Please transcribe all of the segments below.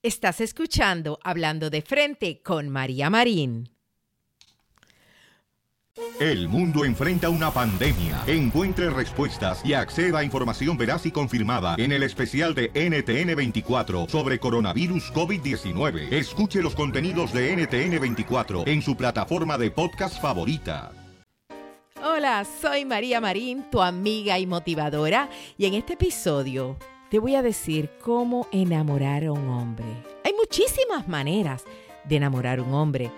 Estás escuchando Hablando de Frente con María Marín. El mundo enfrenta una pandemia. Encuentre respuestas y acceda a información veraz y confirmada en el especial de NTN24 sobre coronavirus COVID-19. Escuche los contenidos de NTN24 en su plataforma de podcast favorita. Hola, soy María Marín, tu amiga y motivadora, y en este episodio te voy a decir cómo enamorar a un hombre. Hay muchísimas maneras de enamorar a un hombre,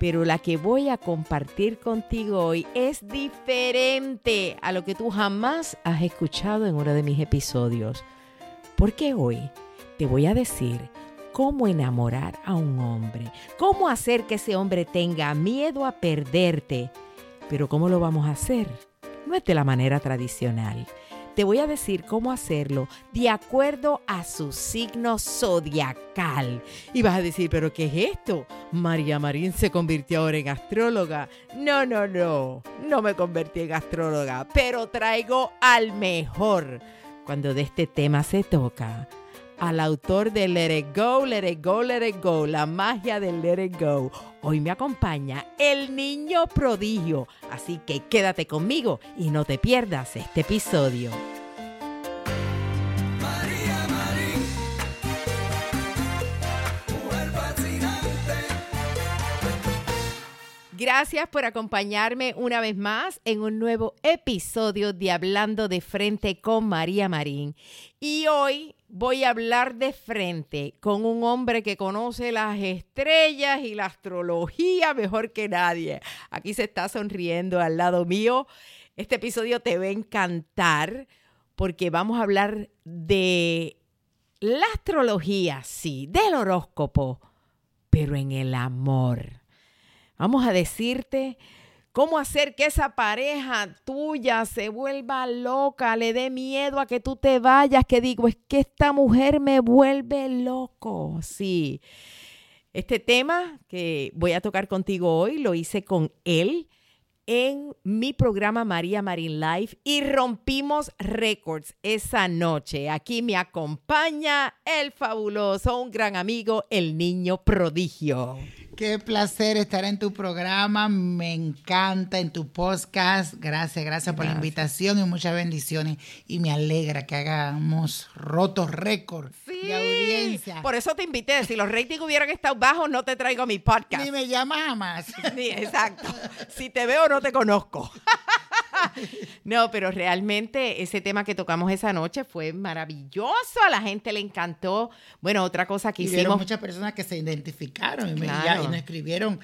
pero la que voy a compartir contigo hoy es diferente a lo que tú jamás has escuchado en uno de mis episodios. Porque hoy te voy a decir cómo enamorar a un hombre, cómo hacer que ese hombre tenga miedo a perderte. Pero ¿cómo lo vamos a hacer? No es de la manera tradicional te voy a decir cómo hacerlo de acuerdo a su signo zodiacal. Y vas a decir, ¿pero qué es esto? María Marín se convirtió ahora en astróloga. No, no, no, no me convertí en astróloga, pero traigo al mejor cuando de este tema se toca al autor de Let It Go, Let It Go, Let It Go, la magia del Let It Go. Hoy me acompaña el niño prodigio, así que quédate conmigo y no te pierdas este episodio. María Marín, mujer fascinante. Gracias por acompañarme una vez más en un nuevo episodio de Hablando de Frente con María Marín. Y hoy voy a hablar de frente con un hombre que conoce las estrellas y la astrología mejor que nadie. Aquí se está sonriendo al lado mío. Este episodio te va a encantar porque vamos a hablar de la astrología, sí, del horóscopo, pero en el amor. Vamos a decirte cómo hacer que esa pareja tuya se vuelva loca, le dé miedo a que tú te vayas, que digo, es que esta mujer me vuelve loco. Sí. Este tema que voy a tocar contigo hoy lo hice con él en mi programa María Marín Live y rompimos récords esa noche. Aquí me acompaña el fabuloso, un gran amigo, el niño prodigio. Qué placer estar en tu programa, me encanta en tu podcast. Gracias, gracias, por la invitación y muchas bendiciones. Y me alegra que hagamos rotos récord de audiencia. Por eso te invité. Si los ratings hubieran estado bajos, no te traigo mi podcast. Ni me llamas jamás. Sí, exacto. Si te veo, no te conozco. No, pero realmente ese tema que tocamos esa noche fue maravilloso. A la gente le encantó. Bueno, otra cosa que Y hicimos. muchas personas que se identificaron y, Claro. nos escribieron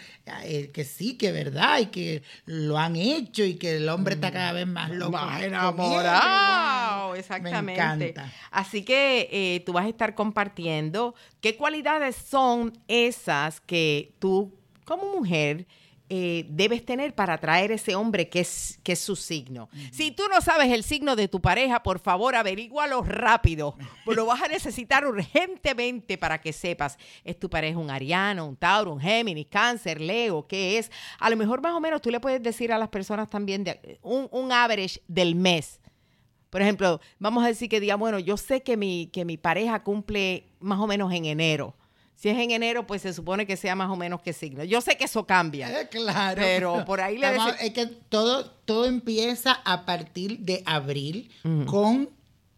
eh, que sí, que es verdad, y que lo han hecho y que el hombre está cada vez más loco. Más enamorado, Wow. exactamente. Me encanta. Así que eh, tú vas a estar compartiendo qué cualidades son esas que tú, como mujer, eh, debes tener para atraer ese hombre que es, que es su signo. Si tú no sabes el signo de tu pareja, por favor, averígualo rápido. Pues lo vas a necesitar urgentemente para que sepas, ¿es tu pareja un ariano, un tauro, un géminis, cáncer, leo? ¿Qué es? A lo mejor más o menos tú le puedes decir a las personas también de, un, un average del mes. Por ejemplo, vamos a decir que diga, bueno, yo sé que mi, que mi pareja cumple más o menos en enero. Si es en enero, pues se supone que sea más o menos que signo. Yo sé que eso cambia. Eh, claro. Pero por ahí le deci- Es que todo, todo empieza a partir de abril con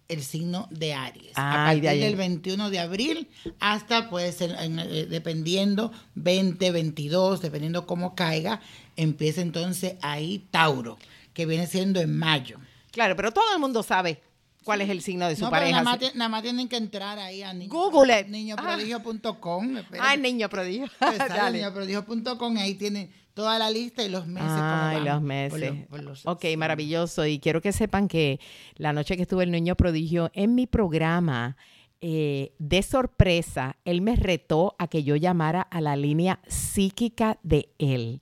el signo de Aries. Ay, a partir de ahí. del 21 de abril hasta, puede ser, en- eh, dependiendo, 20, 22, dependiendo cómo caiga, empieza entonces ahí Tauro, que viene siendo en mayo. Claro, pero todo el mundo sabe cuál es el signo de su No, pero pareja. nada más, ti- nada más tienen que entrar ahí a niño- Google niñoprodigio.com. espérate. Ay, niño prodigio. Sale Dale. niñoprodigio.com, ahí tienen toda la lista y los meses. Ay, van los por meses. los- por los- ok, maravilloso. Y quiero que sepan que la noche que estuve el niño prodigio en mi programa, eh, de sorpresa, él me retó a que yo llamara a la línea psíquica de él.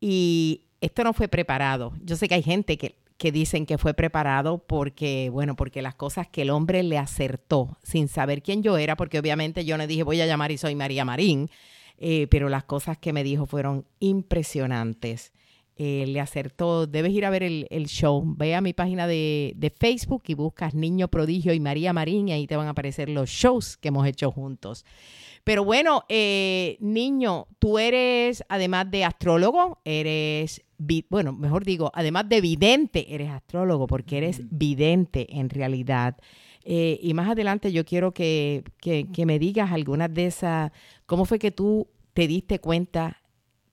Y esto no fue preparado. Yo sé que hay gente que, que dicen que fue preparado porque, bueno, porque las cosas que el hombre le acertó sin saber quién yo era, porque obviamente yo no dije voy a llamar y soy María Marín, eh, pero las cosas que me dijo fueron impresionantes. Eh, le acertó, debes ir a ver el, show, ve a mi página de, de Facebook y buscas Niño Prodigio y María Marín y ahí te van a aparecer los shows que hemos hecho juntos. Pero bueno, eh, niño, tú eres, además de astrólogo, eres, bueno, mejor digo, además de vidente, eres astrólogo, porque eres vidente en realidad. Eh, y más adelante yo quiero que, que, que me digas algunas de esas, ¿cómo fue que tú te diste cuenta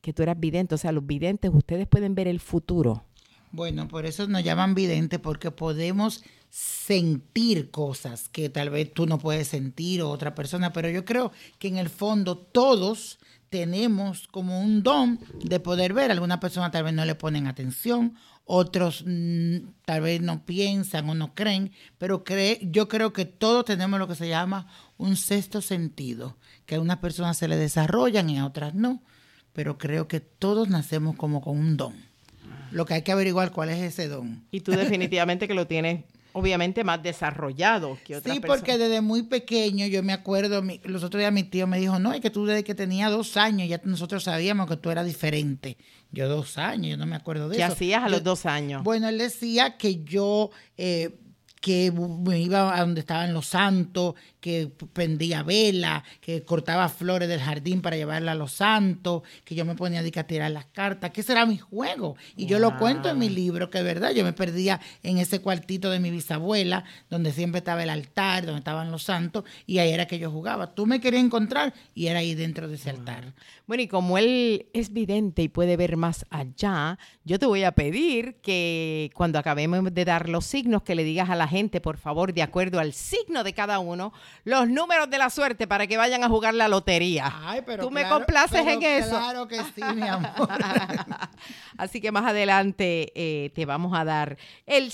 que tú eras vidente? O sea, los videntes, ustedes pueden ver el futuro. Bueno, por eso nos llaman videntes, porque podemos sentir cosas que tal vez tú no puedes sentir o otra persona, pero yo creo que en el fondo todos tenemos como un don de poder ver. Algunas personas tal vez no le ponen atención, otros mm, tal vez no piensan o no creen, pero cree, yo creo que todos tenemos lo que se llama un sexto sentido, que a unas personas se le desarrollan y a otras no, pero creo que todos nacemos como con un don. Lo que hay que averiguar cuál es ese don. Y tú definitivamente que lo tienes, obviamente, más desarrollado que otras Sí, personas. porque desde muy pequeño yo me acuerdo, mi- los otros días mi tío me dijo, no, es que tú desde que tenía dos años ya nosotros sabíamos que tú eras diferente. Yo dos años, yo no me acuerdo de ¿Qué eso. hacías a Yo- los dos años? Bueno, él decía que yo, eh, que me iba a donde estaban los santos, que prendía vela, que cortaba flores del jardín para llevarla a los santos, que yo me ponía a tirar las cartas, que ese era mi juego. Y yo lo cuento en mi libro, que es verdad, yo me perdía en ese cuartito de mi bisabuela, donde siempre estaba el altar, donde estaban los santos, y ahí era que yo jugaba. Tú me querías encontrar y era ahí dentro de ese altar. Bueno, y como él es vidente y puede ver más allá, yo te voy a pedir que cuando acabemos de dar los signos, que le digas a la gente, por favor, de acuerdo al signo de cada uno, los números de la suerte para que vayan a jugar la lotería. Ay, pero Tú me claro- complaces pero en eso. Claro que sí, mi amor. Así que más adelante eh, te vamos a dar el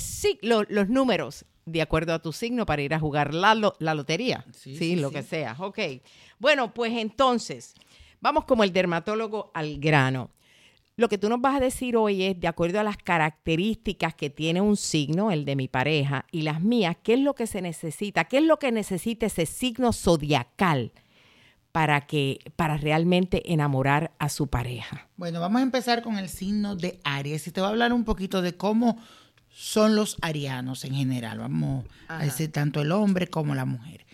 los números de acuerdo a tu signo para ir a jugar la, lo- la lotería. Sí, Sí, sí, lo sí. que sea. Ok. Bueno, pues entonces, vamos como el dermatólogo al grano. Lo que tú nos vas a decir hoy es, de acuerdo a las características que tiene un signo, el de mi pareja, y las mías, ¿qué es lo que se necesita? ¿Qué es lo que necesita ese signo zodiacal para que, para realmente enamorar a su pareja? Bueno, vamos a empezar con el signo de Aries y te voy a hablar un poquito de cómo son los arianos en general. Vamos a decir tanto el hombre como la mujer.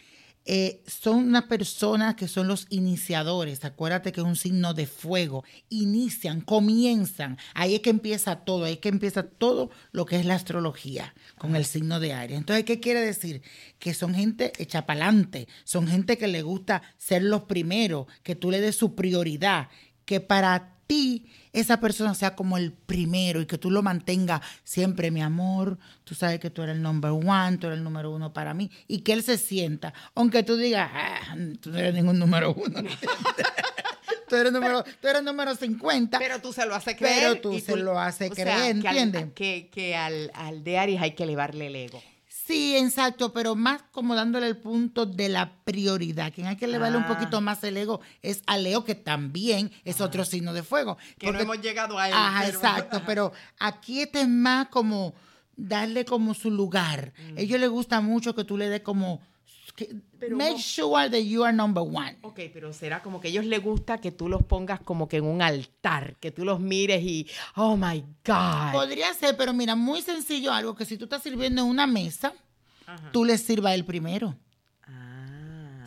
Eh, son unas personas que son los iniciadores. Acuérdate que es un signo de fuego. Inician, comienzan. Ahí es que empieza todo. Ahí es que empieza todo lo que es la astrología con el signo de Aries. Entonces, ¿qué quiere decir? Que son gente hecha pa'lante. Son gente que le gusta ser los primeros, que tú le des su prioridad, que para ti esa persona sea como el primero y que tú lo mantengas siempre, mi amor, tú sabes que tú eres el number one, tú eres el número uno para mí, y que él se sienta, aunque tú digas, "Ah, tú no eres ningún número uno, tú, eres número, tú eres número 50, Pero tú se lo haces Pero creer. tú y se lo haces o sea, creer, que al- que, que al, al de Aries hay que elevarle el ego. Sí, exacto, pero más como dándole el punto de la prioridad. Quien hay que elevarle un Ah. poquito más el ego es a Leo, que también es otro signo de fuego. Que no Porque- hemos llegado a él. Ajá, pero- exacto, pero aquí este es más como darle como su lugar. Mm. A ellos les gusta mucho que tú le des como... Pero make no- sure that you are number one. Ok, pero será como que a ellos les gusta que tú los pongas como que en un altar, que tú los mires y, oh my God. Podría ser, pero mira, muy sencillo algo, que si tú estás sirviendo en una mesa, Ajá. tú le sirvas el primero.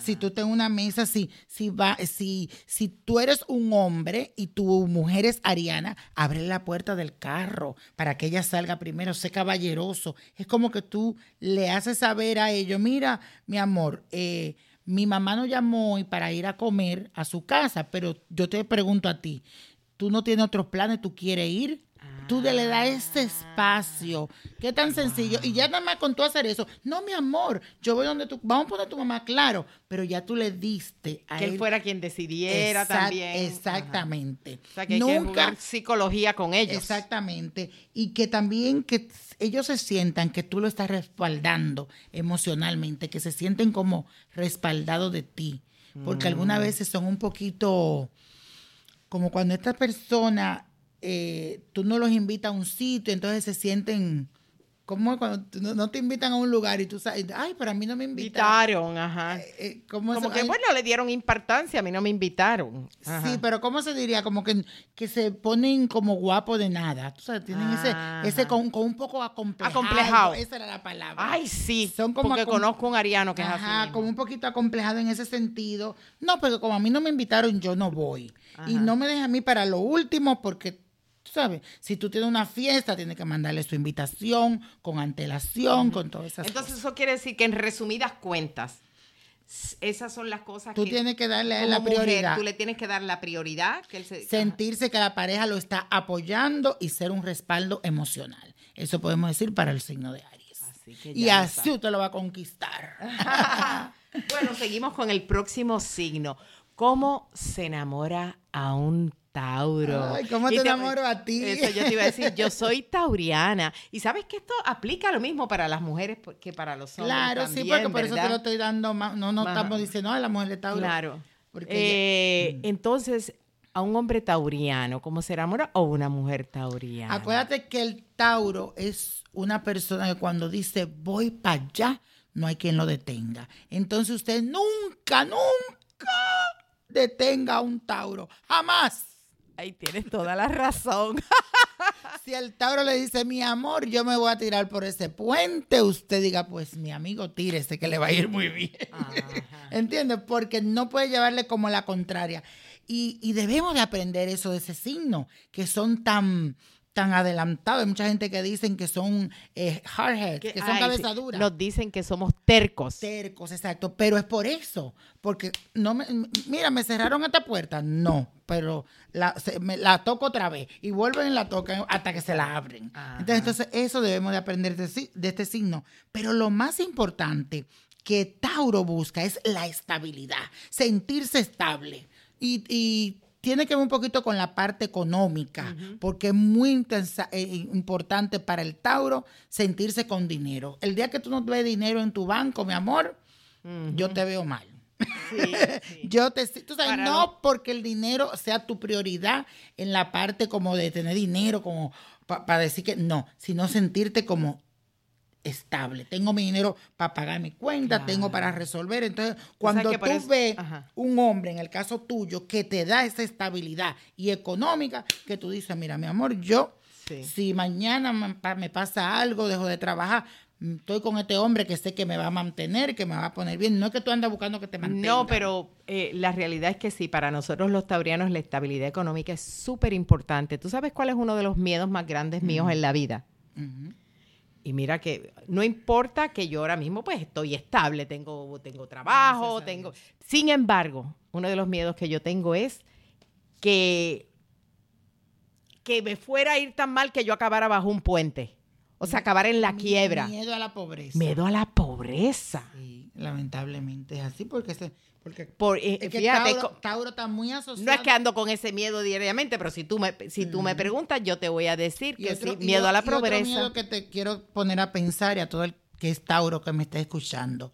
Si tú estás en una mesa, si, si, va, si, si tú eres un hombre y tu mujer es ariana, abre la puerta del carro para que ella salga primero, sé caballeroso. Es como que tú le haces saber a ellos, mira, mi amor, eh, mi mamá nos llamó hoy para ir a comer a su casa, pero yo te pregunto a ti, ¿tú no tienes otros planes? ¿Tú quieres ir? Tú le das ese espacio. Qué tan sencillo. Y ya nada más con tú hacer eso. No, mi amor, yo voy donde tú. Vamos a poner a tu mamá, claro. Pero ya tú le diste a Que él fuera quien decidiera Exact- también. Exactamente. Ajá. O sea, que hay que jugar psicología con ellos. Exactamente. Y que también que ellos se sientan que tú lo estás respaldando emocionalmente, que se sienten como respaldados de ti. Porque algunas Mm. veces son un poquito como cuando esta persona, eh, tú no los invitas a un sitio, entonces se sienten como cuando no, no te invitan a un lugar y tú sabes, ay, pero a mí no me invitaron. Invitaron, ajá. Eh, ¿cómo Como que, ay, bueno, le dieron importancia, a mí no me invitaron. Ajá. Sí, pero ¿cómo se diría? Como que, que se ponen como guapos de nada. Tú sabes, tienen Ajá. ese, ese con, con un poco acomplejado. Acomplejado. Esa era la palabra. Ay, sí, Son como porque conozco un ariano que es Ajá, así. mismo. como un poquito acomplejado en ese sentido. No, porque como a mí no me invitaron, yo no voy. Y no me deja a mí para lo último porque, tú sabes, si tú tienes una fiesta, tienes que mandarle su invitación con antelación, con todas esas Entonces cosas. eso quiere decir que en resumidas cuentas, esas son las cosas Tú que tienes que darle la mujer, prioridad. tú le tienes que dar la prioridad. Que él se, sentirse que la pareja lo está apoyando y ser un respaldo emocional. Eso podemos decir para el signo de Aries. Así que y así sabe. usted lo va a conquistar. bueno, seguimos con el próximo signo. ¿Cómo se enamora a un Tauro? Ay, ¿cómo te enamoro a ti? Eso yo te iba a decir, yo soy tauriana. Y sabes que esto aplica lo mismo para las mujeres que para los hombres. claro, sí, porque por eso te lo estoy dando más. No, no Ajá. estamos diciendo, a la mujer de Tauro. Claro. Porque Eh, Entonces, a un hombre tauriano, ¿cómo se enamora? O una mujer tauriana. Acuérdate que el Tauro es una persona que cuando dice voy para allá, no hay quien lo detenga. Entonces usted nunca, nunca detenga a un Tauro. Jamás. Ahí tienes toda la razón. Si el Tauro le dice, mi amor, yo me voy a tirar por ese puente, usted diga, pues mi amigo, tírese que le va a ir muy bien. ¿Entiendes? Porque no puede llevarle como la contraria. Y, y debemos de aprender eso de ese signo, que son tan, tan adelantados. Hay mucha gente que dicen que son eh, hardheads, que, son Ay, sí, cabeza dura. Nos dicen que somos tercos. Tercos, exacto. Pero es por eso. Porque no me, mira, me cerraron esta puerta. No, pero la, se- me- la toco otra vez. Y vuelven y la tocan hasta que se la abren. Entonces, entonces, eso debemos de aprender de, este signo. Pero lo más importante que Tauro busca es la estabilidad, sentirse estable. Y, y tiene que ver un poquito con la parte económica, porque es muy intensa- eh, importante para el Tauro sentirse con dinero. El día que tú no ves dinero en tu banco, mi amor, yo te veo mal. Yo te, tú sabes, Para no porque el dinero sea tu prioridad en la parte como de tener dinero, como para decir que no, sino sentirte como estable. Tengo mi dinero para pagar mi cuenta, tengo para resolver. Entonces, cuando tú eso- ves Ajá. un hombre, en el caso tuyo, que te da esa estabilidad y económica, que tú dices, mira, mi amor, yo, Sí. si mañana me, pa- me pasa algo, dejo de trabajar, mm, estoy con este hombre que sé que me va a mantener, que me va a poner bien. No es que tú andas buscando que te mantenga. No, pero eh, la realidad es que sí, para nosotros los taurianos la estabilidad económica es súper importante. ¿Tú sabes cuál es uno de los miedos más grandes míos en la vida? Y mira que no importa que yo ahora mismo pues estoy estable, tengo, tengo trabajo, Gracias tengo... Sin embargo, uno de los miedos que yo tengo es que, que me fuera a ir tan mal que yo acabara bajo un puente. O sea, acabar en la quiebra. Miedo a la pobreza. Miedo a la pobreza. Sí, lamentablemente es así porque se, porque Por, eh, es que fíjate, Tauro, está muy asociado. No es que ando con ese miedo diariamente, pero si tú me, si tú me preguntas, yo te voy a decir Y que otro- sí, y miedo a la otro pobreza. miedo que te quiero poner a pensar y a todo el que es Tauro que me está escuchando.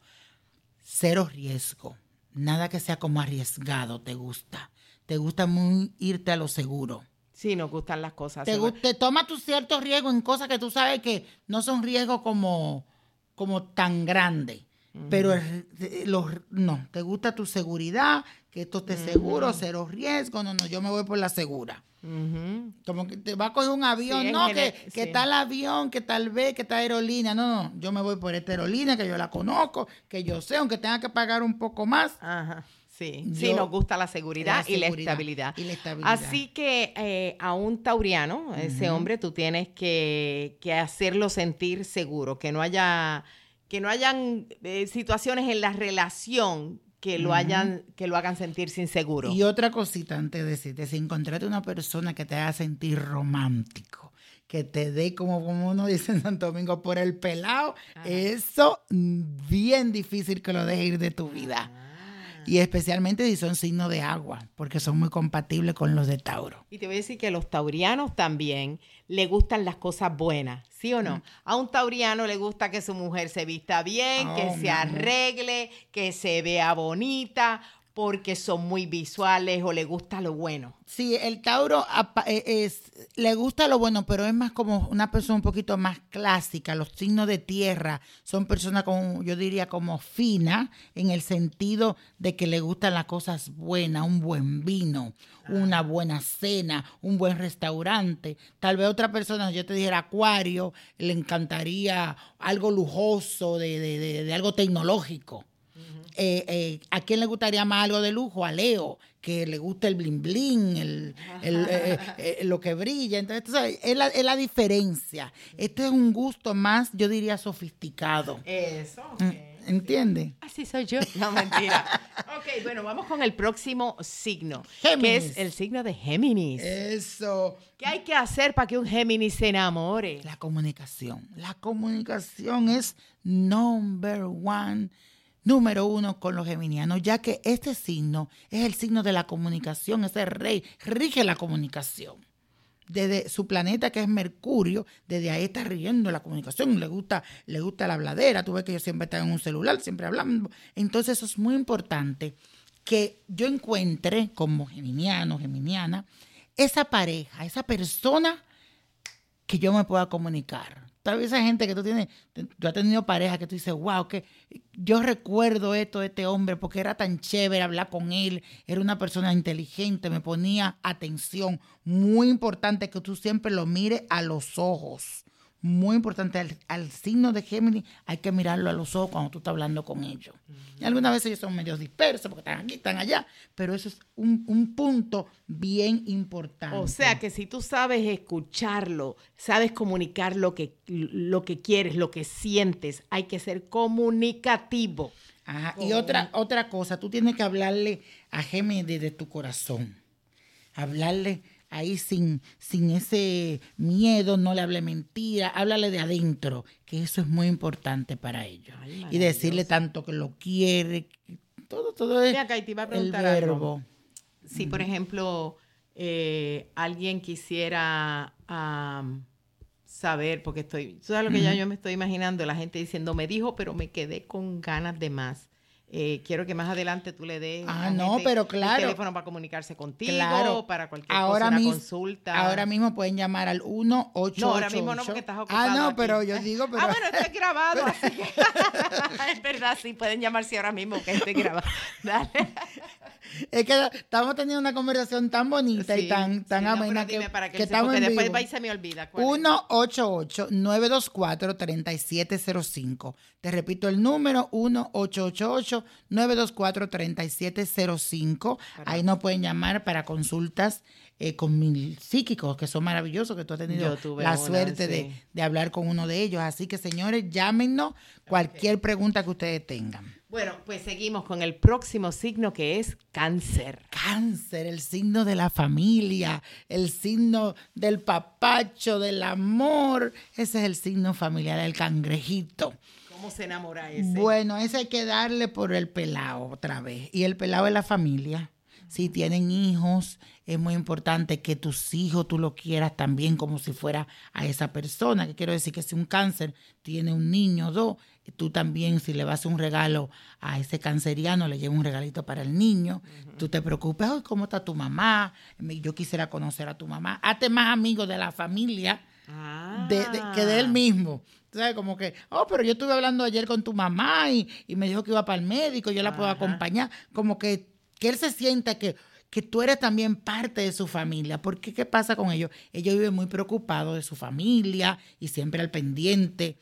Cero riesgo. Nada que sea como arriesgado te gusta. Te gusta muy irte a lo seguro. Sí, nos gustan las cosas. Te, te toma tu cierto riesgo en cosas que tú sabes que no son riesgos como, como tan grandes. Pero el- eh, los, no, te gusta tu seguridad, que esto esté seguro, cero riesgo, no, no, yo me voy por la segura. Como que te va a coger un avión, Sí, no, que, que sí. tal avión, que tal vez, que tal aerolínea, no, no, yo me voy por esta aerolínea, que yo la conozco, que yo sé, aunque tenga que pagar un poco más, Ajá. Sí, sí, Yo- nos gusta la seguridad, la y la seguridad estabilidad. y la estabilidad. Así que eh, a un tauriano, ese hombre, tú tienes que, que hacerlo sentir seguro, que no haya, que no hayan eh, situaciones en la relación que lo hayan, que lo hagan sentirse inseguro. Y otra cosita antes de decirte, si encontraste una persona que te haga sentir romántico, que te dé como, como uno dice en Santo Domingo por el pelado, eso mm, bien difícil que lo deje ir de tu vida. Y especialmente si son signos de agua, porque son muy compatibles con los de Tauro. Y te voy a decir que a los taurianos también le gustan las cosas buenas, ¿sí o no? A un tauriano le gusta que su mujer se vista bien, Oh, que se arregle, que se vea bonita, porque son muy visuales o le gusta lo bueno. Sí, el Tauro eh, es, le gusta lo bueno, pero es más como una persona un poquito más clásica. Los signos de tierra son personas como, yo diría, como fina, en el sentido de que le gustan las cosas buenas, un buen vino, una buena cena, un buen restaurante. Tal vez otra persona, yo te dijera acuario, le encantaría algo lujoso, de, de- de- de algo tecnológico. Eh, eh, ¿A quién le gustaría más algo de lujo? A Leo, que le gusta el bling bling, el, el, eh, eh, lo que brilla. Entonces, tú sabes, es la, es la diferencia. Este es un gusto más, yo diría, sofisticado. Eso. ¿Entiendes? Así soy yo. No, mentira. ok, bueno, vamos con el próximo signo, que Géminis. es el signo de Géminis. Eso. ¿Qué hay que hacer para que un Géminis se enamore? La comunicación. La comunicación es number one, número uno con los geminianos, ya que este signo es el signo de la comunicación, ese rey, rige la comunicación. Desde su planeta que es Mercurio, desde ahí está riendo la comunicación, le gusta, le gusta la habladera, tú ves que ellos siempre están en un celular, siempre hablando. Entonces eso es muy importante que yo encuentre como geminiano, geminiana, esa pareja, esa persona que yo me pueda comunicar. Tal esa gente que tú tienes, tú has tenido pareja que tú dices, wow, que yo recuerdo esto de este hombre porque era tan chévere hablar con él, era una persona inteligente, me ponía atención. Muy importante que tú siempre lo mires a los ojos. Muy importante, al, al signo de Géminis hay que mirarlo a los ojos cuando tú estás hablando con ellos. Y algunas veces ellos son medio dispersos porque están aquí, están allá, pero eso es un, un punto bien importante. O sea que si tú sabes escucharlo, sabes comunicar lo que, lo que quieres, lo que sientes, hay que ser comunicativo. Ajá. Y otra, otra cosa, tú tienes que hablarle a Géminis desde tu corazón. Hablarle ahí sin, sin ese miedo, no le hable mentira, háblale de adentro, que eso es muy importante para ellos. Ay, y decirle tanto que lo quiere, todo, todo es acá, te iba a el preguntar algo. verbo. Si, por ejemplo, eh, alguien quisiera am, saber, porque estoy, ¿tú sabes lo que ya yo me estoy imaginando? La gente diciendo, me dijo, pero me quedé con ganas de más. Eh, quiero que más adelante tú le des Ah, no, pero el claro. teléfono para comunicarse contigo, Claro. para cualquier ahora cosa, una mis- consulta. Ahora mismo pueden llamar al 1888. No, ahora mismo no, porque estás ocupado. Ah, no, aquí. pero yo digo, pero... Ah, bueno, esto es grabado, así que... es verdad, sí, pueden llamarse ahora mismo que esté grabado. Dale. Es que estamos teniendo una conversación tan bonita y tan, tan sí, no, amena pero dime que, para que, que estamos en después vivo. va y se me olvida. ¿cuál es? 1-888-924-3705. Te repito el número, 1-888-924-3705. Ahí nos pueden llamar para consultas eh, con mil psíquicos, que son maravillosos, que tú has tenido la una, suerte sí. de, de hablar con uno de ellos. Así que, señores, llámenos cualquier pregunta que ustedes tengan. Bueno, pues seguimos con el próximo signo que es cáncer. Cáncer, el signo de la familia, el signo del papacho, del amor. Ese es el signo familiar, el cangrejito. ¿Cómo se enamora ese? Bueno, ese hay que darle por el pelado otra vez. Y el pelado es la familia. Si tienen hijos, es muy importante que tus hijos tú lo quieras también como si fuera a esa persona. Que quiero decir que si un cáncer tiene un niño o dos, tú también si le vas un regalo a ese canceriano, le llevas un regalito para el niño. Tú te preocupes, "Ay, ¿cómo está tu mamá? Yo quisiera conocer a tu mamá. Hazte más amigo de la familia de, de- que de él mismo. Tú ¿Sabes? Como que, oh, pero yo estuve hablando ayer con tu mamá y, y me dijo que iba para el médico, yo la puedo Ajá. acompañar. Como que, que él se sienta que, que tú eres también parte de su familia. Porque, ¿qué pasa con ellos? Ellos viven muy preocupados de su familia y siempre al pendiente.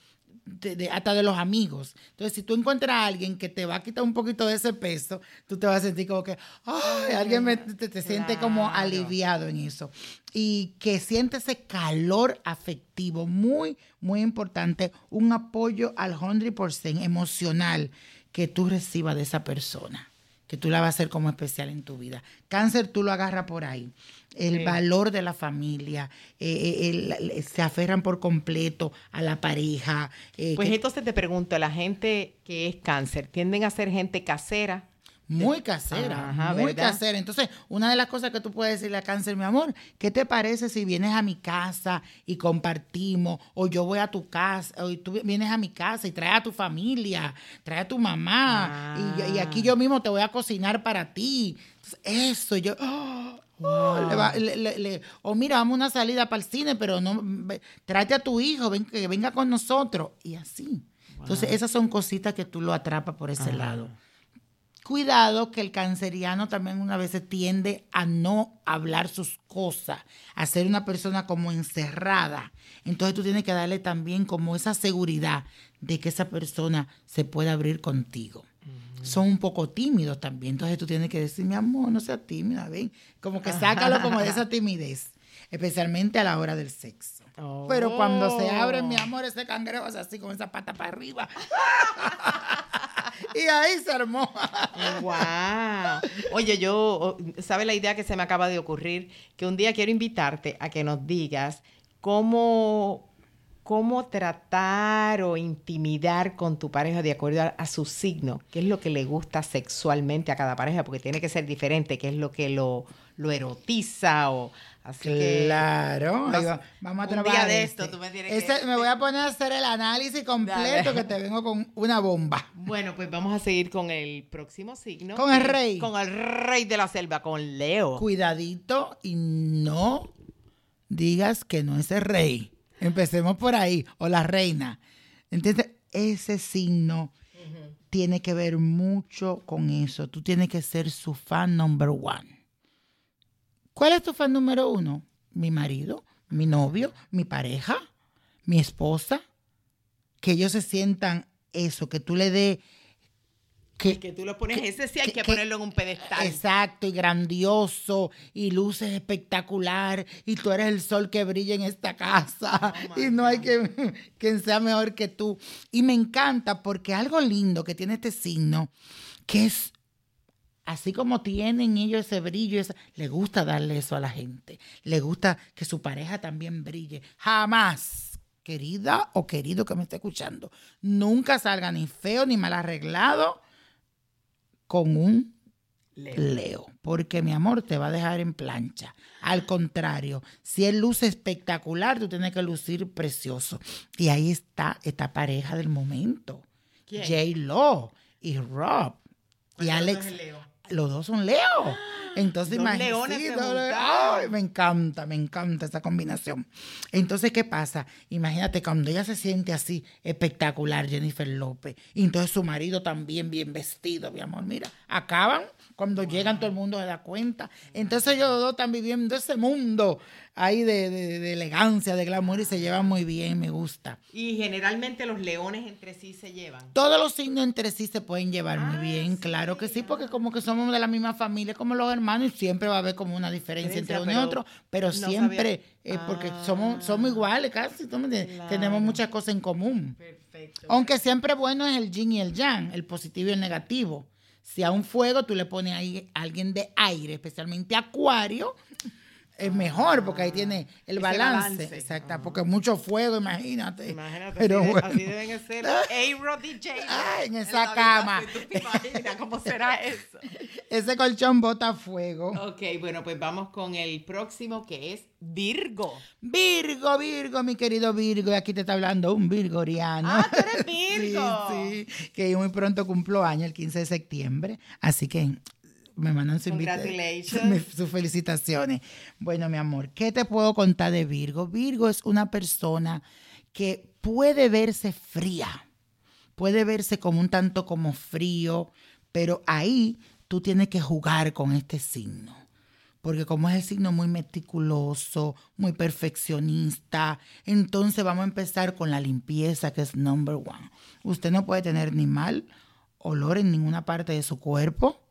De- de- hasta de los amigos. Entonces, si tú encuentras a alguien que te va a quitar un poquito de ese peso, tú te vas a sentir como que, ay, alguien me, te, te siente como aliviado en eso. Y que siente ese calor afectivo, muy, muy importante, un apoyo al 100% emocional que tú recibas de esa persona, que tú la vas a hacer como especial en tu vida. Cáncer tú lo agarras por ahí. El Sí. valor de la familia, eh, eh, el- el- se aferran por completo a la pareja. eh, Pues que- entonces te pregunto, la gente que es cáncer, ¿tienden a ser gente casera? Muy casera, Ajá, muy ¿verdad? casera. Entonces, una de las cosas que tú puedes decirle a cáncer, mi amor, ¿qué te parece si vienes a mi casa y compartimos? O yo voy a tu casa, o tú vienes a mi casa y traes a tu familia, trae a tu mamá, y, aquí yo mismo te voy a cocinar para ti. Entonces, eso, yo... oh, oh, le va- le- le- le- o mira, vamos a una salida para el cine, pero no, tráete a tu hijo, ven, que venga con nosotros. Y así. Entonces, esas son cositas que tú lo atrapas por ese lado. Cuidado que el canceriano también una vez tiende a no hablar sus cosas, a ser una persona como encerrada. Entonces tú tienes que darle también como esa seguridad de que esa persona se puede abrir contigo. Son un poco tímidos también, entonces tú tienes que decir, mi amor, no seas tímida, ven, como que sácalo como de esa timidez, especialmente a la hora del sexo. Pero cuando se abre, mi amor, ese cangrejo es así con esa pata para arriba. y ahí se. ¡Wow! Oye, yo, ¿sabe la idea que se me acaba de ocurrir? Que un día quiero invitarte a que nos digas cómo, cómo tratar o intimidar con tu pareja de acuerdo a, a su signo, qué es lo que le gusta sexualmente a cada pareja, porque tiene que ser diferente, qué es lo que lo, lo erotiza o así. Claro, vamos a un día trabajar. de este. esto, tú me tienes Ese- que- me voy a poner a hacer el análisis completo Dale. que te vengo con una bomba. Bueno, pues vamos a seguir con el próximo signo. Con el rey. Con el rey de la selva, con Leo. Cuidadito y no digas que no es el rey. Empecemos por ahí, o la reina. ¿Entiendes? Ese signo tiene que ver mucho con eso. Tú tienes que ser su fan number one. ¿Cuál es tu fan número uno? Mi marido, mi novio, mi pareja, mi esposa. Que ellos se sientan eso, que tú le des... Que, Que tú lo pones, ese sí hay que, que- ponerlo en un pedestal. Exacto, y grandioso, y luces espectacular, y tú eres el sol que brilla en esta casa, Oh, y no hay que, quien sea mejor que tú. Y me encanta porque algo lindo que tiene este signo, que es así como tienen ellos ese brillo, le gusta darle eso a la gente, le gusta que su pareja también brille. Jamás, querida o querido que me esté escuchando, nunca salga ni feo ni mal arreglado con un Leo. porque mi amor te va a dejar en plancha. Al contrario, si él luce espectacular, tú tienes que lucir precioso. Y ahí está esta pareja del momento. ¿Quién? J. Lo y Rob. ¿Cuál Y los Alex. Leo? Los dos son Leo. Entonces, imagínate. leones sí, ay, me encanta, me encanta esa combinación. Entonces, ¿qué pasa? Imagínate cuando ella se siente así espectacular, Jennifer López, y entonces su marido también bien vestido, mi amor. Mira, acaban cuando llegan, todo el mundo se da cuenta. Entonces, ellos dos están viviendo ese mundo ahí de, de- de elegancia, de glamour, y se llevan muy bien, me gusta. Y generalmente los leones entre sí se llevan. Todos los signos entre sí se pueden llevar muy bien, claro que sí, porque como que somos de la misma familia, como los hermanos, y siempre va a haber como una diferencia entre uno y otro, pero no siempre, eh, porque Ah. somos, somos iguales casi, ¿tú me entiendes? Claro. tenemos muchas cosas en común. Perfecto. Aunque siempre bueno es el yin y el yang, el positivo y el negativo. Si a un fuego tú le pones ahí alguien de aire, especialmente acuario, es mejor porque ahí tiene el balance. balance. Exacto, porque mucho fuego, imagínate. Imagínate, Pero así, bueno. así deben ser A-Rod y J. Ay, en esa cama. si ¿Tú te imaginas cómo será eso? Ese colchón bota fuego. Ok, bueno, pues vamos con el próximo que es Virgo. Virgo, Virgo, mi querido Virgo, y aquí te está hablando un virgoriano. Ah, tú eres Virgo. sí, sí, que muy pronto cumplo año, el 15 de septiembre, así que me mandan su sus felicitaciones. Bueno, mi amor, ¿qué te puedo contar de Virgo? Virgo es una persona que puede verse fría, puede verse como un tanto como frío, pero ahí tú tienes que jugar con este signo. Porque como es el signo muy meticuloso, muy perfeccionista, entonces vamos a empezar con la limpieza, que es number one. Usted no puede tener ni mal olor en ninguna parte de su cuerpo.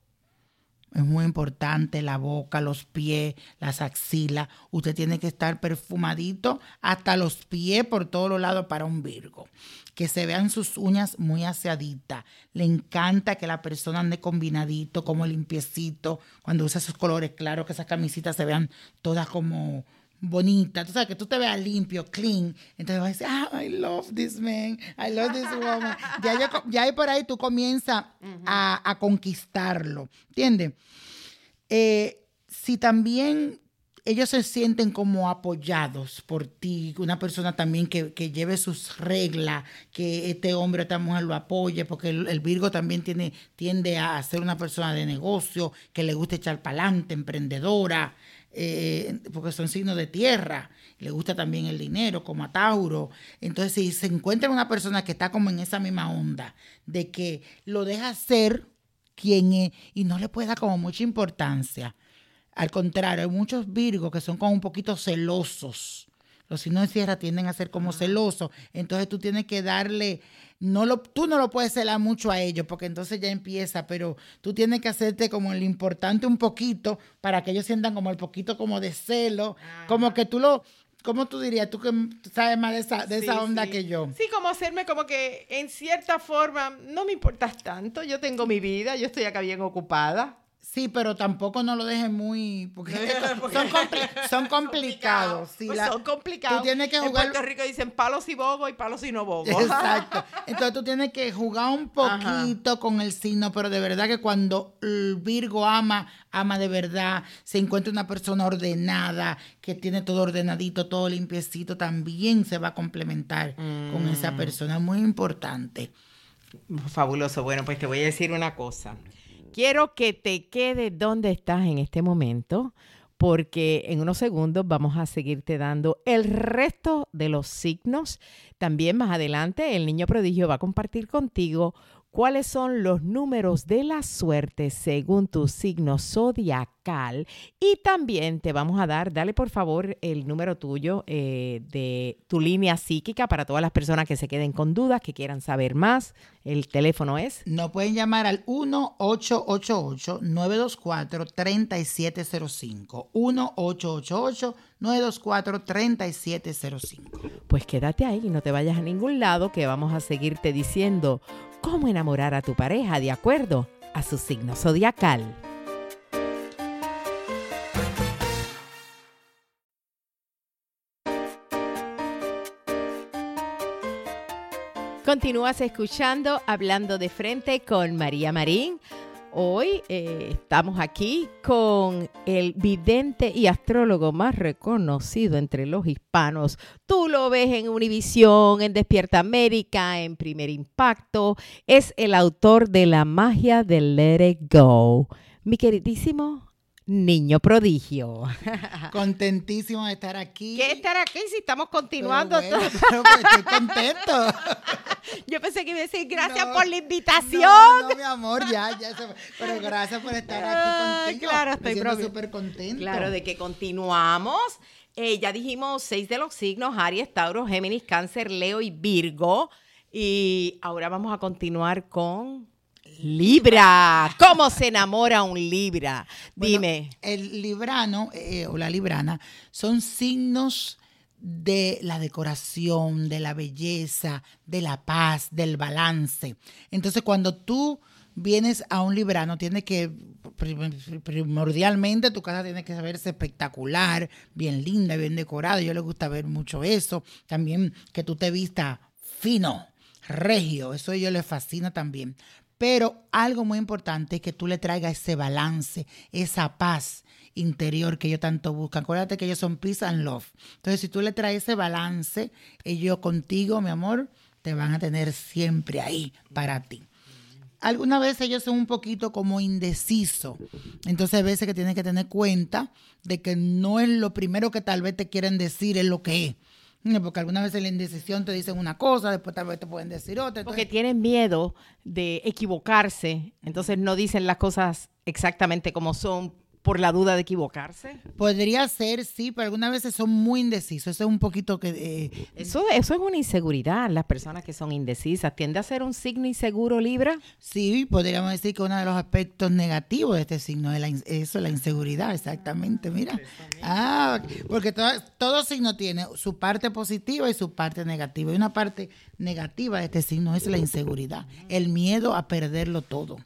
Es muy importante la boca, los pies, las axilas. Usted tiene que estar perfumadito hasta los pies por todos los lados para un Virgo. Que se vean sus uñas muy aseaditas. Le encanta que la persona ande combinadito, como limpiecito. Cuando usa esos colores claros, que esas camisitas se vean todas como bonitas. Tú sabes, que tú te veas limpio, clean. Entonces vas a decir, ah, I love this man, I love this woman. Ya, yo- ya ahí por ahí tú comienzas a, a conquistarlo. ¿Entiendes? Eh, si también ellos se sienten como apoyados por ti, una persona también que, que lleve sus reglas, que este hombre o esta mujer lo apoye, porque el, el Virgo también tiene, tiende a ser una persona de negocio, que le gusta echar para adelante, emprendedora, eh, porque son signos de tierra, le gusta también el dinero, como a Tauro. Entonces, si se encuentra una persona que está como en esa misma onda, de que lo deja ser quien es y no le puede dar como mucha importancia. Al contrario, hay muchos virgos que son como un poquito celosos. Los signos de tierra tienden a ser como celosos. Entonces tú tienes que darle, no lo, tú no lo puedes celar mucho a ellos porque entonces ya empieza, pero tú tienes que hacerte como el importante un poquito para que ellos sientan como el poquito como de celo, como que tú lo, ¿cómo tú dirías? Tú que sabes más de esa, de esa onda sí. que yo. Sí, como hacerme como que en cierta forma no me importas tanto. Yo tengo mi vida, yo estoy acá bien ocupada. Sí, pero tampoco no lo dejes muy. Porque son, compli- son complicados. sí, Pues la- son complicados. Tú tienes que En jugar. Puerto Rico dicen palos y bogo y palos y no bogo. Exacto. Entonces tú tienes que jugar un poquito con el signo, pero de verdad que cuando el Virgo ama, ama de verdad, se encuentra una persona ordenada, que tiene todo ordenadito, todo limpiecito, también se va a complementar con esa Mm. persona. Muy importante. Fabuloso. Bueno, pues te voy a decir una cosa. Quiero que te quedes donde estás en este momento, porque en unos segundos vamos a seguirte dando el resto de los signos. También más adelante el niño prodigio va a compartir contigo cuáles son los números de la suerte según tu signo zodiacal. Y también te vamos a dar, dale por favor el número tuyo eh, de tu línea psíquica para todas las personas que se queden con dudas, que quieran saber más. El teléfono es Nos pueden llamar al 1-888-924-3705. 1-888-924-3705. Pues quédate ahí y no te vayas a ningún lado que vamos a seguirte diciendo cómo enamorar a tu pareja de acuerdo a su signo zodiacal. Continúas escuchando Hablando de Frente con María Marín. Hoy eh, estamos aquí con el vidente y astrólogo más reconocido entre los hispanos. Tú lo ves en Univisión, en Despierta América, en Primer Impacto. Es el autor de La magia del Let It Go. Mi queridísimo niño prodigio. Contentísimo de estar aquí. ¿Qué estar aquí si estamos Pero continuando? bueno, pero pues estoy contento. Yo pensé que iba a decir gracias No, por la invitación. No, no, mi amor, ya, ya. se- Pero gracias por estar Ah, aquí contigo. claro, estoy súper contento. Claro, de que continuamos. Eh, ya dijimos seis de los signos, Aries, Tauro, Géminis, Cáncer, Leo y Virgo. Y ahora vamos a continuar con Libra. ¿Cómo se enamora un Libra? Bueno, Dime. el librano eh, o la librana son signos de la decoración, de la belleza, de la paz, del balance. Entonces, cuando tú vienes a un librano, tiene que, prim- primordialmente, tu casa tiene que verse espectacular, bien linda, bien decorada. Yo le gusta ver mucho eso. También que tú te vistas fino, regio, eso a ellos les fascina también. Pero algo muy importante es que tú le traigas ese balance, esa paz interior que ellos tanto buscan. Acuérdate que ellos son peace and love. Entonces, si tú le traes ese balance, ellos contigo, mi amor, te van a tener siempre ahí para ti. algunas veces ellos son un poquito como indecisos. Entonces, hay veces que tienes que tener cuenta de que no es lo primero que tal vez te quieren decir, es lo que es. Porque algunas veces la indecisión te dicen una cosa, después tal vez te pueden decir otra. Porque Entonces, tienen miedo de equivocarse, entonces no dicen las cosas exactamente como son por la duda de equivocarse. podría ser, sí, pero algunas veces son muy indecisos. Eso es un poquito que... eh, Eso, eso es una inseguridad. Las personas que son indecisas tiende a ser un signo inseguro Libra. Sí, podríamos decir que uno de los aspectos negativos de este signo es la, eso, la inseguridad, exactamente, mira. Ah, porque todo, todo signo tiene su parte positiva y su parte negativa. Y una parte negativa de este signo es la inseguridad, el miedo a perderlo todo.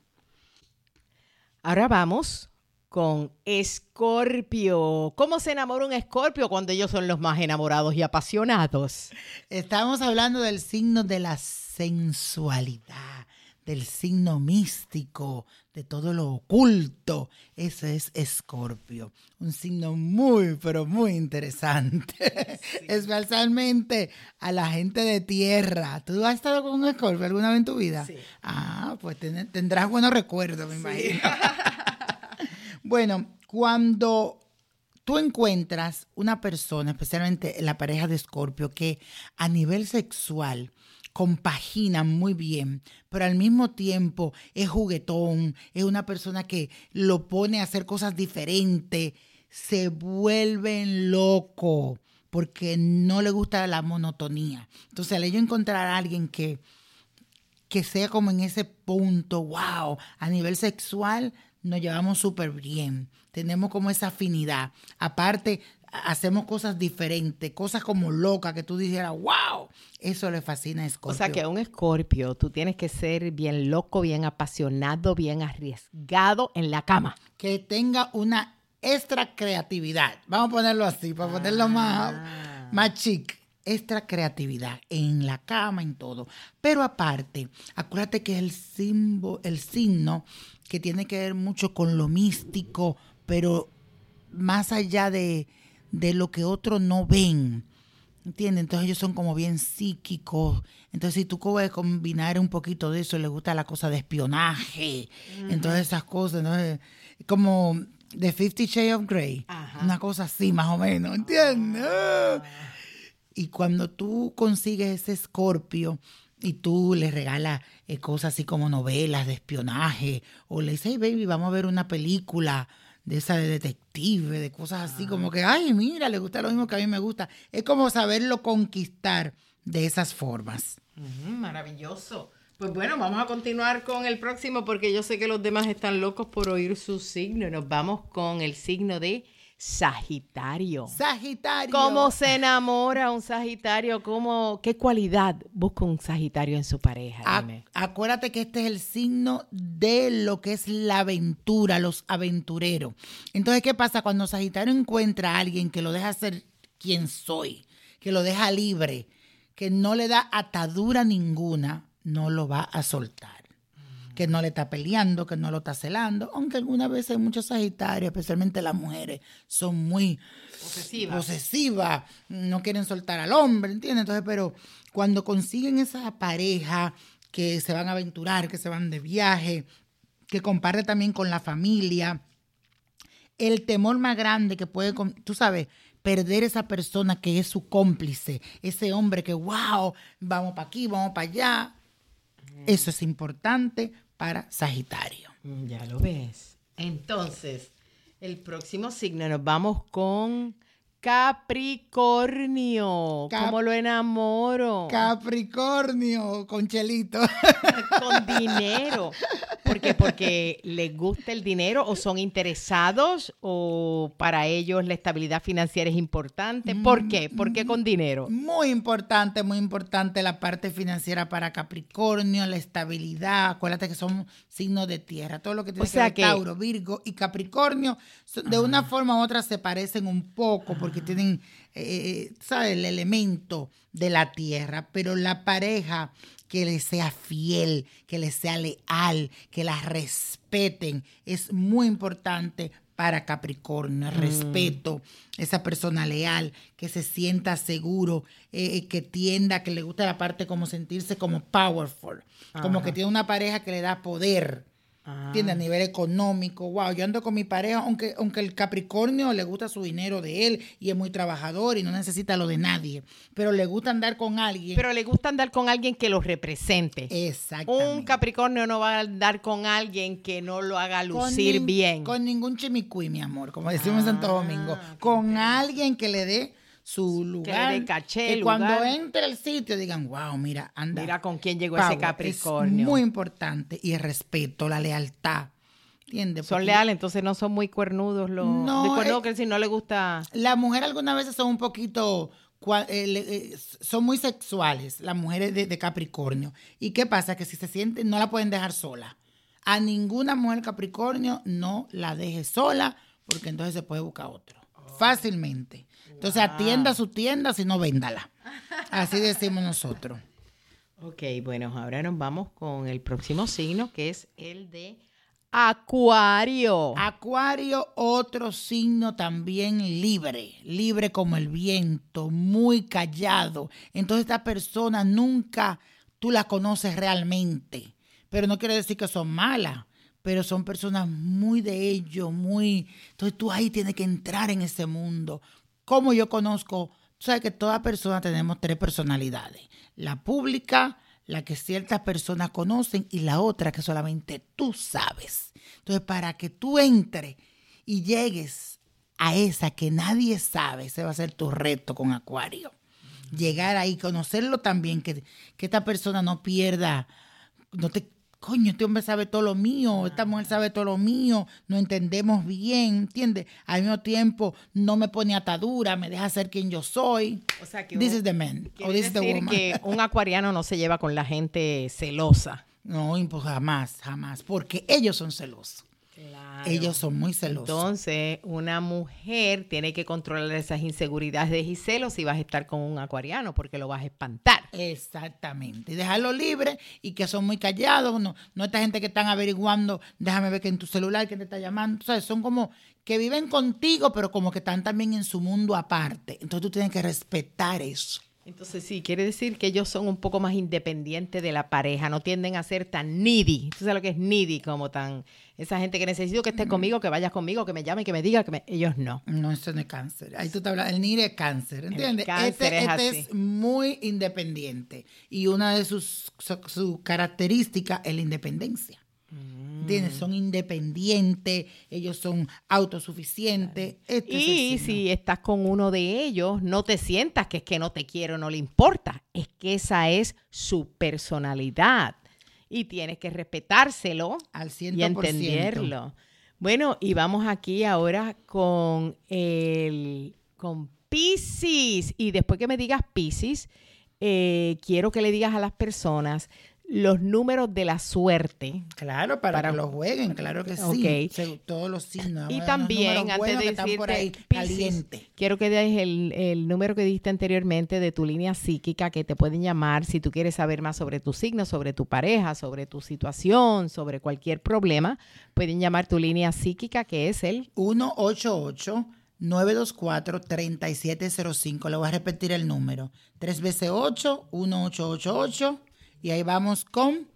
Ahora vamos con Escorpio. ¿Cómo se enamora un Escorpio cuando ellos son los más enamorados y apasionados? Estamos hablando del signo de la sensualidad, del signo místico, de todo lo oculto. Ese es Escorpio, un signo muy, pero muy interesante, especialmente a la gente de tierra. ¿Tú has estado con un Escorpio alguna vez en tu vida? Sí. Ah, pues ten- tendrás buenos recuerdos, me imagino. bueno, cuando tú encuentras una persona, especialmente la pareja de Escorpio, que a nivel sexual compagina muy bien, pero al mismo tiempo es juguetón, es una persona que lo pone a hacer cosas diferentes, se vuelven loco porque no le gusta la monotonía. Entonces, al ello encontrar a alguien que que sea como en ese punto, wow, a nivel sexual nos llevamos súper bien, tenemos como esa afinidad. Aparte, hacemos cosas diferentes, cosas como locas que tú dijeras, wow, eso le fascina a O Scorpio. sea que a un Escorpio tú tienes que ser bien loco, bien apasionado, bien arriesgado en la cama. que tenga una extra creatividad. Vamos a ponerlo así, para ponerlo Ah. más, más chic. Extra creatividad en la cama, en todo. Pero aparte, acuérdate que es el, simbo- el signo que tiene que ver mucho con lo místico, pero más allá de, de lo que otros no ven. ¿Entiendes? Entonces ellos son como bien psíquicos. Entonces si tú puedes combinar un poquito de eso, le gusta la cosa de espionaje. Entonces esas cosas, ¿no? Como The Fifty Shades of Grey. Una cosa así, más o menos. ¿Entiendes? Ah. Y cuando tú consigues ese escorpio y tú le regalas eh, cosas así como novelas de espionaje, o le dices, hey baby, vamos a ver una película de esa de detective, de cosas así, como que, ay, mira, le gusta lo mismo que a mí me gusta. Es como saberlo conquistar de esas formas. maravilloso. Pues bueno, vamos a continuar con el próximo porque yo sé que los demás están locos por oír su signo. Nos vamos con el signo de Sagitario. Sagitario. ¿Cómo se enamora un Sagitario? ¿Cómo, ¿Qué cualidad busca un Sagitario en su pareja? Dime. acuérdate que este es el signo de lo que es la aventura, los aventureros. Entonces, ¿qué pasa cuando Sagitario encuentra a alguien que lo deja ser quien soy, que lo deja libre, que no le da atadura ninguna, no lo va a soltar? Que no le está peleando, que no lo está celando, aunque algunas veces muchos Sagitarios, especialmente las mujeres, son muy Posesiva. posesiva, no quieren soltar al hombre, ¿entiendes? Entonces, pero cuando consiguen esa pareja que se van a aventurar, que se van de viaje, que comparte también con la familia, el temor más grande que puede, tú sabes, perder esa persona que es su cómplice, ese hombre que, wow, vamos para aquí, vamos para allá, eso es importante para Sagitario. Mm, Ya lo ves. Entonces, el próximo signo nos vamos con Capricornio. Cap- ¿Cómo lo enamoro? Capricornio, con Chelito. con dinero. ¿Por qué? Porque les gusta el dinero o son interesados o para ellos la estabilidad financiera es importante. ¿Por qué? ¿Por qué con dinero? Muy importante, muy importante la parte financiera para Capricornio, la estabilidad. Acuérdate que son signos de tierra. Todo lo que tiene O sea que ver Tauro, Virgo y Capricornio, de una forma u otra se parecen un poco porque tienen, eh, ¿sabes? El elemento de la tierra. Pero la pareja que le sea fiel, que le sea leal, que la respeten, es muy importante para Capricornio, Mm. respeto, esa persona leal, que se sienta seguro, eh, eh, que tienda, que le gusta la parte como sentirse como powerful, como que tiene una pareja que le da poder. ¿Entiendes? A nivel económico, wow, yo ando con mi pareja, aunque, aunque el Capricornio le gusta su dinero de él y es muy trabajador y no necesita lo de nadie, pero le gusta andar con alguien. Pero le gusta andar con alguien que lo represente. Exactamente. Un Capricornio no va a andar con alguien que no lo haga lucir bien. Con ningún chimicuí, mi amor, como decimos en Santo Domingo. Con alguien que le dé su lugar. dé caché, Que cuando lugar. entre al sitio digan, wow, mira, anda. Mira con quién llegó Power". ese Capricornio. Es muy importante. Y el respeto, la lealtad. ¿Entiendes? son leales, entonces no son muy cuernudos los. No, cuernudo eh, que si no le gusta. Las mujeres algunas veces son un poquito, eh, eh, son muy sexuales, las mujeres de, de Capricornio. ¿Y qué pasa? Que si se sienten, no la pueden dejar sola. A ninguna mujer Capricornio no la deje sola, porque entonces se puede buscar otro. Fácilmente. Entonces atienda su tienda, si no véndala. Así decimos nosotros. Ok, bueno, ahora nos vamos con el próximo signo que es el de Acuario. Acuario, otro signo también libre, libre como el viento, muy callado. Entonces esta persona nunca tú la conoces realmente, pero no quiere decir que son malas, pero son personas muy de ello, muy... Entonces tú ahí tienes que entrar en ese mundo. Como yo conozco, tú sabes que toda persona tenemos tres personalidades. La pública, la que ciertas personas conocen y la otra que solamente tú sabes. Entonces, para que tú entres y llegues a esa que nadie sabe, ese va a ser tu reto con Acuario. Llegar ahí, conocerlo también, que, que esta persona no pierda, no te, coño, este hombre sabe todo lo mío, esta mujer sabe todo lo mío, no entendemos bien, ¿entiendes? Al mismo tiempo no me pone atadura, me deja ser quien yo soy. O sea, que This un- is the man, or this is the woman. que un acuariano no se lleva con la gente celosa. No, pues jamás, jamás, porque ellos son celosos. Ellos son muy celosos. Entonces, una mujer tiene que controlar esas inseguridades y celos si vas a estar con un acuariano porque lo vas a espantar. Exactamente. Y dejarlo libre y que son muy callados. No, no esta gente que están averiguando, déjame ver que en tu celular, que te está llamando. O sea, son como que viven contigo, pero como que están también en su mundo aparte. Entonces tú tienes que respetar eso. Entonces, sí, quiere decir que ellos son un poco más independientes de la pareja, no tienden a ser tan needy. ¿Tú sabes lo que es needy? Como tan. Esa gente que necesito que esté conmigo, que vayas conmigo, que me llame, que me diga, que me. Ellos no. No, eso no es cáncer. Ahí tú te hablas, el NIR es cáncer, ¿entiendes? cáncer este es este así. es muy independiente. Y una de sus su, su características es la independencia. ¿Entiendes? Son independientes, ellos son autosuficientes. Este Y si estás con uno de ellos, no te sientas que es que no te quiero, no le importa. Es que esa es su personalidad. Y tienes que respetárselo Al y 100%. entenderlo. Bueno, y vamos aquí ahora con el con Pisces. Y después que me digas Pisces, eh, quiero que le digas a las personas los números de la suerte. Claro, para, Para- que lo jueguen, claro que sí. Todos los signos. Y también, los antes de están por ahí decirte, caliente. quiero que des el, el número que diste anteriormente de tu línea psíquica que te pueden llamar si tú quieres saber más sobre tu signo, sobre tu pareja, sobre tu situación, sobre cualquier problema. Pueden llamar tu línea psíquica que es el 188-924-3705. Le voy a repetir el número. 3 veces 8, 1888. Y ahí vamos con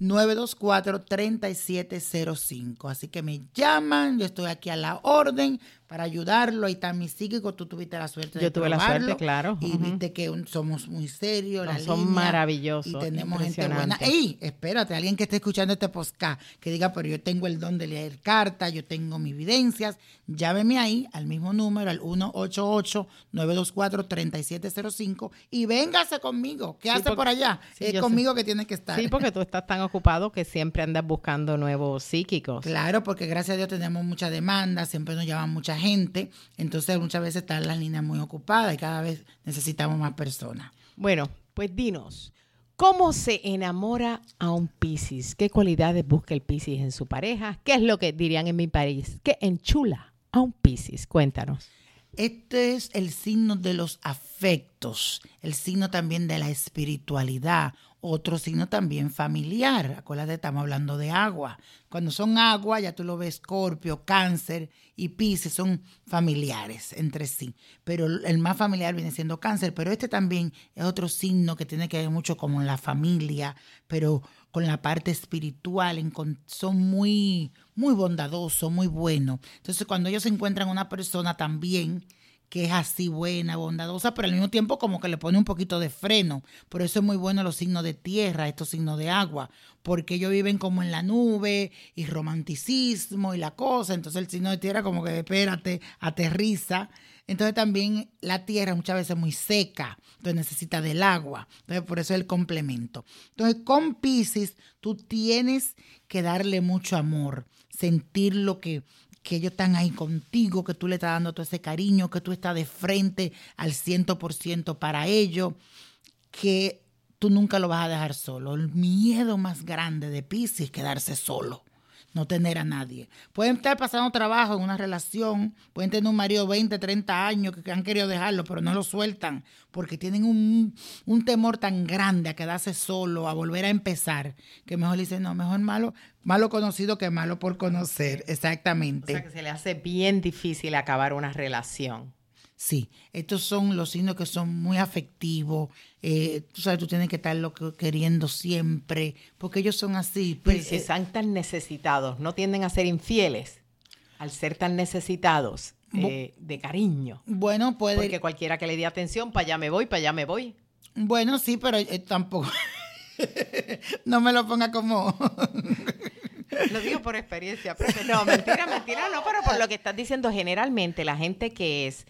924-3705. Así que me llaman, yo estoy aquí a la orden para ayudarlo. Ahí está mi psíquico, tú tuviste la suerte de Yo tuve la suerte, claro. Y Ujú. viste que un- somos muy serios, No, la son línea, maravillosos, Y tenemos gente buena. ¡Ey! Espérate, alguien que esté escuchando este podcast, que diga, pero yo tengo el don de leer cartas, yo tengo mis evidencias, llámeme ahí al mismo número, al 188-924-3705 y véngase conmigo. ¿Qué Sí, hace porque- por allá? sí, es sé. conmigo que tiene que estar. Sí, porque tú estás tan ocupado que siempre andas buscando nuevos psíquicos. Claro, porque gracias a Dios tenemos mucha demanda, siempre nos llaman mucha gente, entonces muchas veces están las líneas muy ocupadas y cada vez necesitamos más personas. Bueno, pues dinos, ¿cómo se enamora a un Piscis? ¿Qué cualidades busca el Piscis en su pareja? ¿Qué es lo que dirían en mi país? ¿Qué enchula a un Piscis? Cuéntanos. Este es el signo de los afectos, el signo también de la espiritualidad. Otro signo también familiar. Acuérdate, estamos hablando de agua. Cuando son agua, ya tú lo ves, Escorpio, Cáncer y Pisces son familiares entre sí. Pero el más familiar viene siendo Cáncer. Pero este también es otro signo que tiene que ver mucho con la familia, pero con la parte espiritual. son muy, muy bondadosos, muy buenos. Entonces, cuando ellos encuentran una persona también que es así buena, bondadosa, pero al mismo tiempo como que le pone un poquito de freno. Por eso es muy bueno los signos de tierra, estos signos de agua, porque ellos viven como en la nube y romanticismo y la cosa. Entonces el signo de tierra como que espérate, aterriza. Entonces también la tierra muchas veces es muy seca, entonces necesita del agua. Entonces por eso es el complemento. Entonces con Pisces tú tienes que darle mucho amor, sentir lo que que ellos están ahí contigo, que tú le estás dando todo ese cariño, que tú estás de frente al 100% para ellos, que tú nunca lo vas a dejar solo. El miedo más grande de Pisces es quedarse solo, no tener a nadie. Pueden estar pasando trabajo en una relación, pueden tener un marido de 20, 30 años que han querido dejarlo, pero no lo sueltan porque tienen un, un temor tan grande a quedarse solo, a volver a empezar, que mejor dicen, no, mejor malo, malo conocido que malo por conocer. O Exactamente. sea que se le hace bien difícil acabar una relación. Sí, estos son los signos que son muy afectivos. eh, tú sabes, tú tienes que estarlo que- queriendo siempre, porque ellos son así. Pues, si eh, están tan necesitados, no tienden a ser infieles al ser tan necesitados eh, de cariño. bueno, puede. Porque cualquiera que le dé atención, para allá me voy, para allá me voy. Bueno, sí, pero eh, tampoco. no me lo ponga como. Lo digo por experiencia. profe. No, mentira, mentira, no, pero por lo que estás diciendo, generalmente la gente que es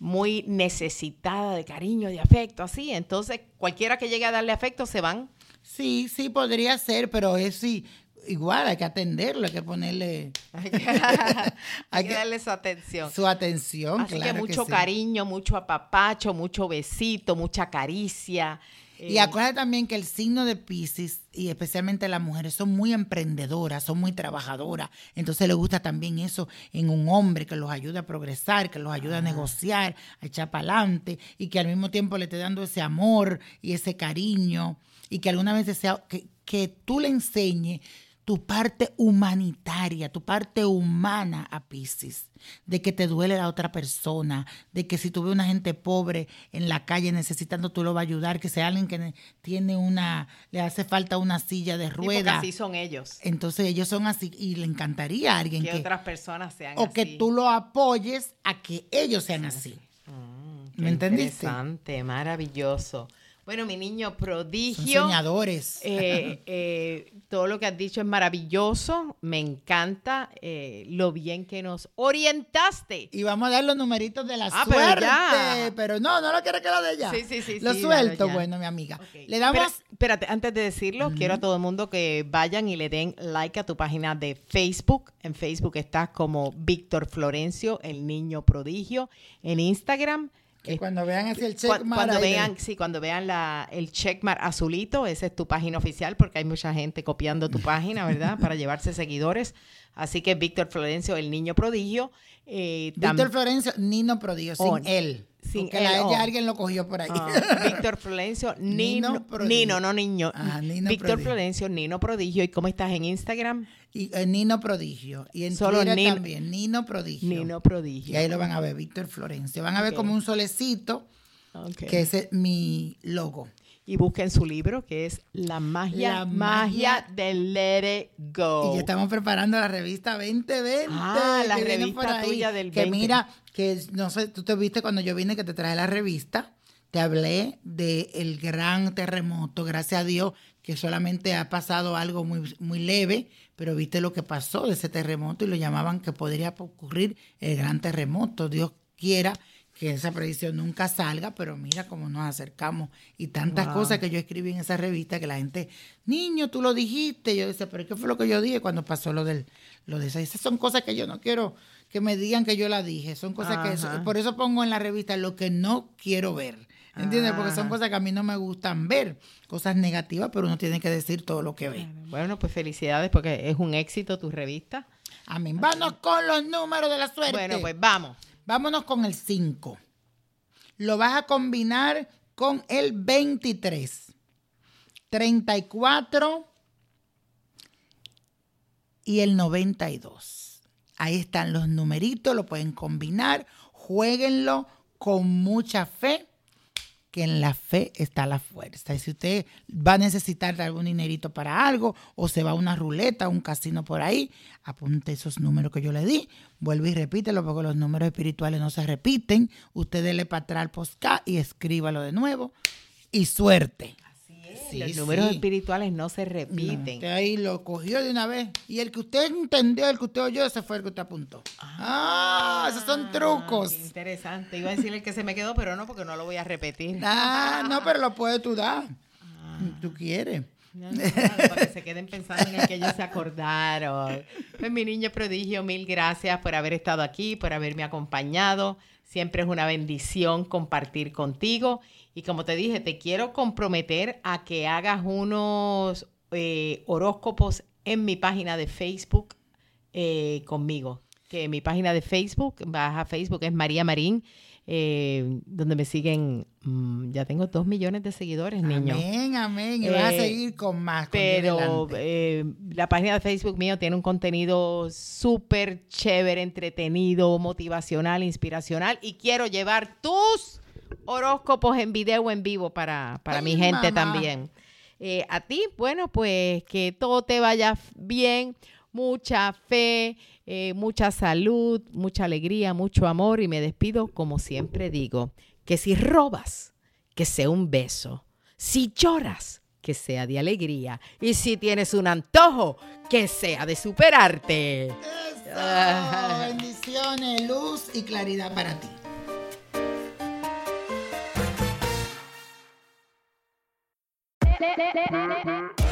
muy necesitada de cariño, de afecto, así, entonces cualquiera que llegue a darle afecto se van. sí, sí, podría ser, pero es sí. Igual hay que atenderlo, hay que ponerle Hay que, Hay darle su atención. su atención. Así claro que mucho sí. cariño, mucho apapacho, mucho besito, mucha caricia. Y eh, acuérdate también que el signo de Pisces, y especialmente las mujeres, son muy emprendedoras, son muy trabajadoras. Entonces le gusta también eso en un hombre que los ayude a progresar, que los ayude a negociar, a echar para adelante, y que al mismo tiempo le esté dando ese amor y ese cariño, y que alguna vez sea, que, que tú le enseñes tu parte humanitaria, tu parte humana a Pisces, de que te duele la otra persona, de que si tú ves una gente pobre en la calle necesitando, tú lo vas a ayudar, que sea alguien que ne- tiene una, le hace falta una silla de ruedas. así son ellos. Entonces ellos son así y le encantaría a alguien Que que, otras personas sean o así. que tú lo apoyes a que ellos sean así. Qué ¿Me entendiste? Interesante, maravilloso. Bueno, mi niño Son prodigio. soñadores. eh, eh, todo lo que has dicho es maravilloso. Me encanta eh, lo bien que nos orientaste. Y vamos a dar los numeritos de la Ah, pero suerte. Pero, no, no lo quiere que lo de ella. Sí, sí, sí, Lo sí, suelto, bueno, mi amiga. Le damos. Pero, espérate, antes de decirlo, quiero a todo el mundo que vayan y le den like a tu página de Facebook. En Facebook estás como Víctor Florencio, el niño prodigio. En Instagram. Que eh, cuando vean así el Cu- check cuando vean, sí, cuando vean la, el checkmark azulito, esa es tu página oficial, porque hay mucha gente copiando tu página, ¿verdad? Para llevarse seguidores. Así que Víctor Florencio, el niño prodigio. eh, Víctor Florencio, Nino Prodigio, sin Oh, él. sin porque él, la- oh. alguien lo cogió por ahí. Ah, Víctor Florencio, Nino Nino, Prodigio. Nino, no niño. Ah, Nino Víctor Prodigio. Florencio, Nino Prodigio. ¿Y cómo estás en Instagram? Y eh, Nino Prodigio. Y en Solo Twitter Nino- también, Nino Prodigio. Nino Prodigio. Y ahí lo van a ver, Víctor Florencio. Van a ver como un solecito, que ese es mi logo. Y busquen su libro, que es La magia, La magia, magia- de Let It Go. Y ya estamos preparando la revista 2020. Oh. Ah, la que revista ahí. tuya del Que 20. mira, que no sé, tú te viste cuando yo vine que te traje la revista. Te hablé del gran terremoto, gracias a Dios, que solamente ha pasado algo muy, muy leve, pero viste lo que pasó de ese terremoto y lo llamaban que podría ocurrir el gran terremoto. Dios quiera que esa predicción nunca salga, pero mira cómo nos acercamos y tantas Wow. cosas que yo escribí en esa revista que la gente, niño, tú lo dijiste. Yo decía, pero ¿qué fue lo que yo dije cuando pasó lo del lo de esa? Esas son cosas que yo no quiero que me digan que yo la dije. Son cosas Ajá. que, por eso pongo en la revista lo que no quiero ver. ¿Entiendes? Porque son cosas que a mí no me gustan ver, cosas negativas, pero uno tiene que decir todo lo que ve. Bueno, pues felicidades porque es un éxito tu revista. Amén. Vámonos con los números de la suerte. Bueno, pues vamos. Vámonos con el 5. Lo vas a combinar con el 23, 34 y el 92. Ahí están los numeritos, lo pueden combinar, jueguenlo con mucha fe, que en la fe está la fuerza. Y si usted va a necesitar algún dinerito para algo o se va a una ruleta, un casino por ahí, apunte esos números que yo le di, vuelve y repítelo porque los números espirituales no se repiten. Usted dele para atrás al y escríbalo de nuevo. Y suerte. Sí, Los números sí. espirituales no se repiten. Usted ahí lo cogió de una vez. Y el que usted entendió, el que usted oyó, ese fue el que usted apuntó. Ah, esos son trucos. Interesante. Iba a decir el que se me quedó, pero no, porque no lo voy a repetir. Ah, no, pero lo puedes tú dar. Ah. Tú quieres. No, no, para que se queden pensando en el que ellos se acordaron. Pues mi niño prodigio, mil gracias por haber estado aquí, por haberme acompañado. Siempre es una bendición compartir contigo. Y como te dije, te quiero comprometer a que hagas unos eh, horóscopos en mi página de Facebook eh, conmigo. Que mi página de Facebook, vas a Facebook, es María Marín, eh, donde me siguen, mm, ya tengo dos millones de seguidores, niño. Amén, amén. Y vas a Eh, seguir con más. con Pero eh, la página de Facebook mío tiene un contenido súper chévere, entretenido, motivacional, inspiracional y quiero llevar tus horóscopos en video en vivo para, para Ay, mi gente mamá. también. Eh, a ti, bueno, pues que todo te vaya bien, mucha fe, eh, mucha salud, mucha alegría, mucho amor y me despido como siempre digo, que si robas, que sea un beso, si lloras, que sea de alegría y si tienes un antojo, que sea de superarte. Eso, bendiciones, luz y claridad para ti.